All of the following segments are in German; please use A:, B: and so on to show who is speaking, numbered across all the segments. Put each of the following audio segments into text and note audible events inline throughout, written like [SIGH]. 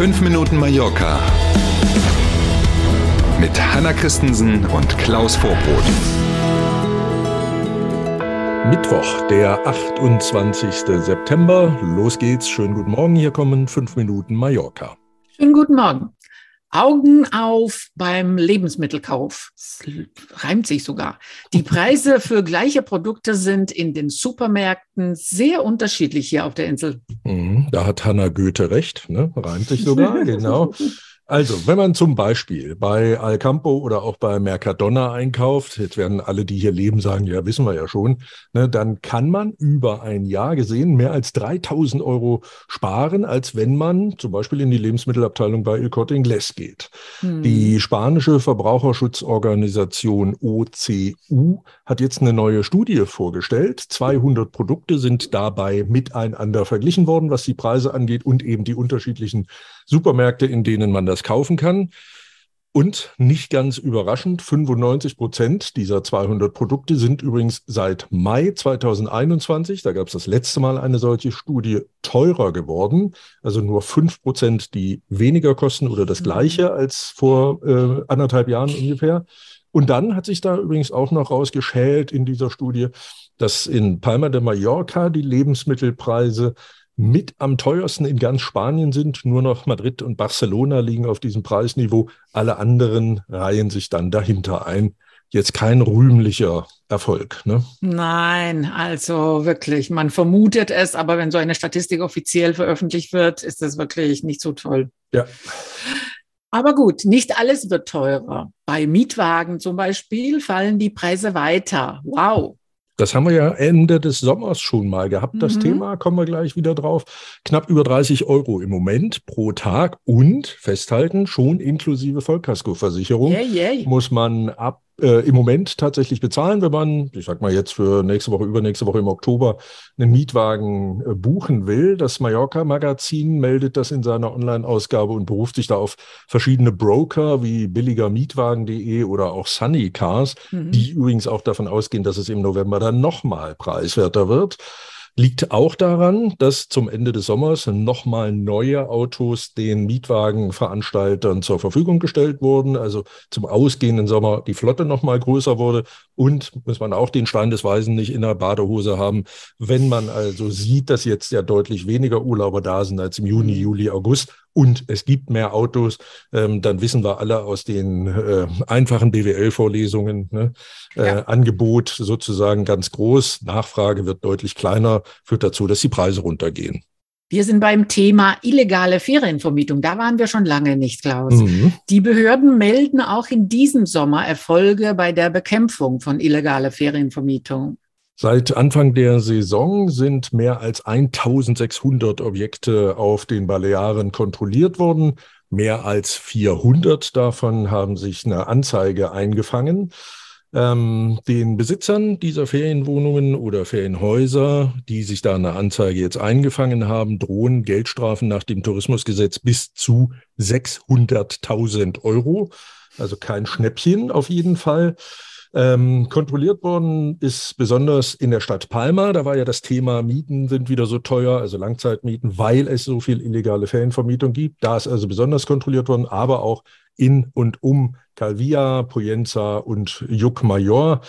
A: 5 Minuten Mallorca mit Hanna Christensen und Klaus Vorbrot.
B: Mittwoch, der 28. September. Los geht's. Schönen guten Morgen. Hier kommen 5 Minuten Mallorca.
C: Schönen guten Morgen. Augen auf beim Lebensmittelkauf. Das reimt sich sogar. Die Preise für gleiche Produkte sind in den Supermärkten sehr unterschiedlich hier auf der Insel.
B: Mhm, da hat Hanna Goethe recht, ne? reimt sich sogar, [LAUGHS] genau. Also, wenn man zum Beispiel bei Alcampo oder auch bei Mercadona einkauft, jetzt werden alle, die hier leben, sagen, ja, wissen wir ja schon, ne, dann kann man über ein Jahr gesehen mehr als 3000 Euro sparen, als wenn man zum Beispiel in die Lebensmittelabteilung bei Il Corte Inglés geht. Hm. Die spanische Verbraucherschutzorganisation OCU hat jetzt eine neue Studie vorgestellt. 200 Produkte sind dabei miteinander verglichen worden, was die Preise angeht und eben die unterschiedlichen Supermärkte, in denen man das kaufen kann. Und nicht ganz überraschend, 95 Prozent dieser 200 Produkte sind übrigens seit Mai 2021, da gab es das letzte Mal eine solche Studie, teurer geworden. Also nur fünf Prozent, die weniger kosten oder das gleiche mhm. als vor äh, anderthalb Jahren ungefähr. Und dann hat sich da übrigens auch noch rausgeschält in dieser Studie, dass in Palma de Mallorca die Lebensmittelpreise mit am teuersten in ganz Spanien sind. Nur noch Madrid und Barcelona liegen auf diesem Preisniveau. Alle anderen reihen sich dann dahinter ein. Jetzt kein rühmlicher Erfolg. Ne?
C: Nein, also wirklich, man vermutet es, aber wenn so eine Statistik offiziell veröffentlicht wird, ist das wirklich nicht so toll.
B: Ja.
C: Aber gut, nicht alles wird teurer. Bei Mietwagen zum Beispiel fallen die Preise weiter. Wow.
B: Das haben wir ja Ende des Sommers schon mal gehabt, das mhm. Thema, kommen wir gleich wieder drauf. Knapp über 30 Euro im Moment pro Tag und festhalten, schon inklusive Vollkaskoversicherung yeah, yeah. muss man ab äh, im Moment tatsächlich bezahlen, wenn man, ich sag mal jetzt für nächste Woche, übernächste Woche im Oktober einen Mietwagen äh, buchen will. Das Mallorca-Magazin meldet das in seiner Online-Ausgabe und beruft sich da auf verschiedene Broker wie billigermietwagen.de oder auch Sunny Cars, mhm. die übrigens auch davon ausgehen, dass es im November dann nochmal preiswerter wird. Liegt auch daran, dass zum Ende des Sommers nochmal neue Autos den Mietwagenveranstaltern zur Verfügung gestellt wurden. Also zum ausgehenden Sommer die Flotte nochmal größer wurde. Und muss man auch den Stein des Weisen nicht in der Badehose haben. Wenn man also sieht, dass jetzt ja deutlich weniger Urlauber da sind als im Juni, mhm. Juli, August, und es gibt mehr Autos, ähm, dann wissen wir alle aus den äh, einfachen BWL-Vorlesungen, ne? äh, ja. Angebot sozusagen ganz groß, Nachfrage wird deutlich kleiner, führt dazu, dass die Preise runtergehen.
C: Wir sind beim Thema illegale Ferienvermietung. Da waren wir schon lange nicht, Klaus. Mhm. Die Behörden melden auch in diesem Sommer Erfolge bei der Bekämpfung von illegaler Ferienvermietung.
B: Seit Anfang der Saison sind mehr als 1600 Objekte auf den Balearen kontrolliert worden. Mehr als 400 davon haben sich eine Anzeige eingefangen. Ähm, den Besitzern dieser Ferienwohnungen oder Ferienhäuser, die sich da eine Anzeige jetzt eingefangen haben, drohen Geldstrafen nach dem Tourismusgesetz bis zu 600.000 Euro. Also kein Schnäppchen auf jeden Fall. Ähm, kontrolliert worden ist besonders in der Stadt Palma. Da war ja das Thema, Mieten sind wieder so teuer, also Langzeitmieten, weil es so viel illegale Ferienvermietung gibt. Da ist also besonders kontrolliert worden, aber auch in und um Calvia, Poyenza und Juckmajor.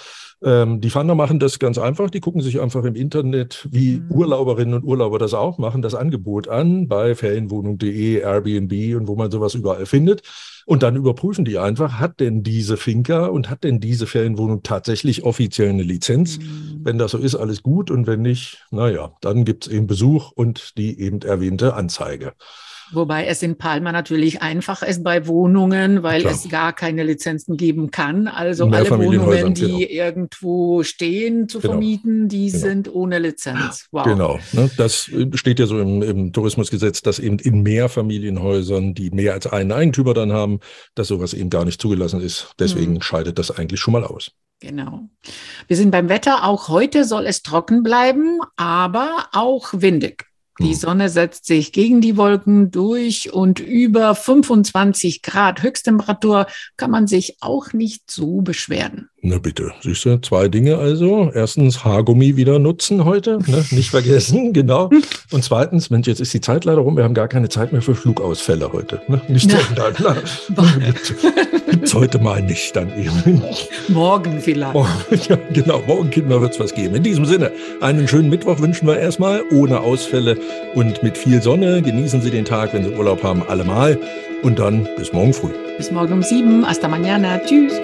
B: Ähm, die Fahnder machen das ganz einfach. Die gucken sich einfach im Internet, wie mhm. Urlauberinnen und Urlauber das auch machen, das Angebot an bei ferienwohnung.de, Airbnb und wo man sowas überall findet. Und dann überprüfen die einfach, hat denn diese Finca und hat denn diese Ferienwohnung tatsächlich offiziell eine Lizenz? Mhm. Wenn das so ist, alles gut. Und wenn nicht, naja, dann gibt es eben Besuch und die eben erwähnte Anzeige.
C: Wobei es in Palma natürlich einfach ist bei Wohnungen, weil Klar. es gar keine Lizenzen geben kann. Also alle Wohnungen, die genau. irgendwo stehen zu genau. vermieten, die genau. sind ohne Lizenz.
B: Wow. Genau. Ne? Das steht ja so im, im, Tourismusgesetz, dass eben in Mehrfamilienhäusern, die mehr als einen Eigentümer dann haben, dass sowas eben gar nicht zugelassen ist. Deswegen hm. scheidet das eigentlich schon mal aus.
C: Genau. Wir sind beim Wetter. Auch heute soll es trocken bleiben, aber auch windig. Die hm. Sonne setzt sich gegen die Wolken durch und über 25 Grad Höchsttemperatur kann man sich auch nicht so beschweren.
B: Na bitte, siehst du, zwei Dinge also. Erstens Haargummi wieder nutzen heute, ne? nicht vergessen, [LAUGHS] genau. Und zweitens, Mensch, jetzt ist die Zeit leider rum, wir haben gar keine Zeit mehr für Flugausfälle heute. Ne? Nicht
C: Na.
B: Na, [LAUGHS] gibt's heute mal nicht dann eben. [LAUGHS]
C: Morgen vielleicht.
B: Morgen, ja, genau, morgen Kinder wird es was geben. In diesem Sinne, einen schönen Mittwoch wünschen wir erstmal, ohne Ausfälle und mit viel Sonne. Genießen Sie den Tag, wenn Sie Urlaub haben, allemal. Und dann bis morgen früh.
C: Bis morgen um sieben. Hasta mañana. Tschüss.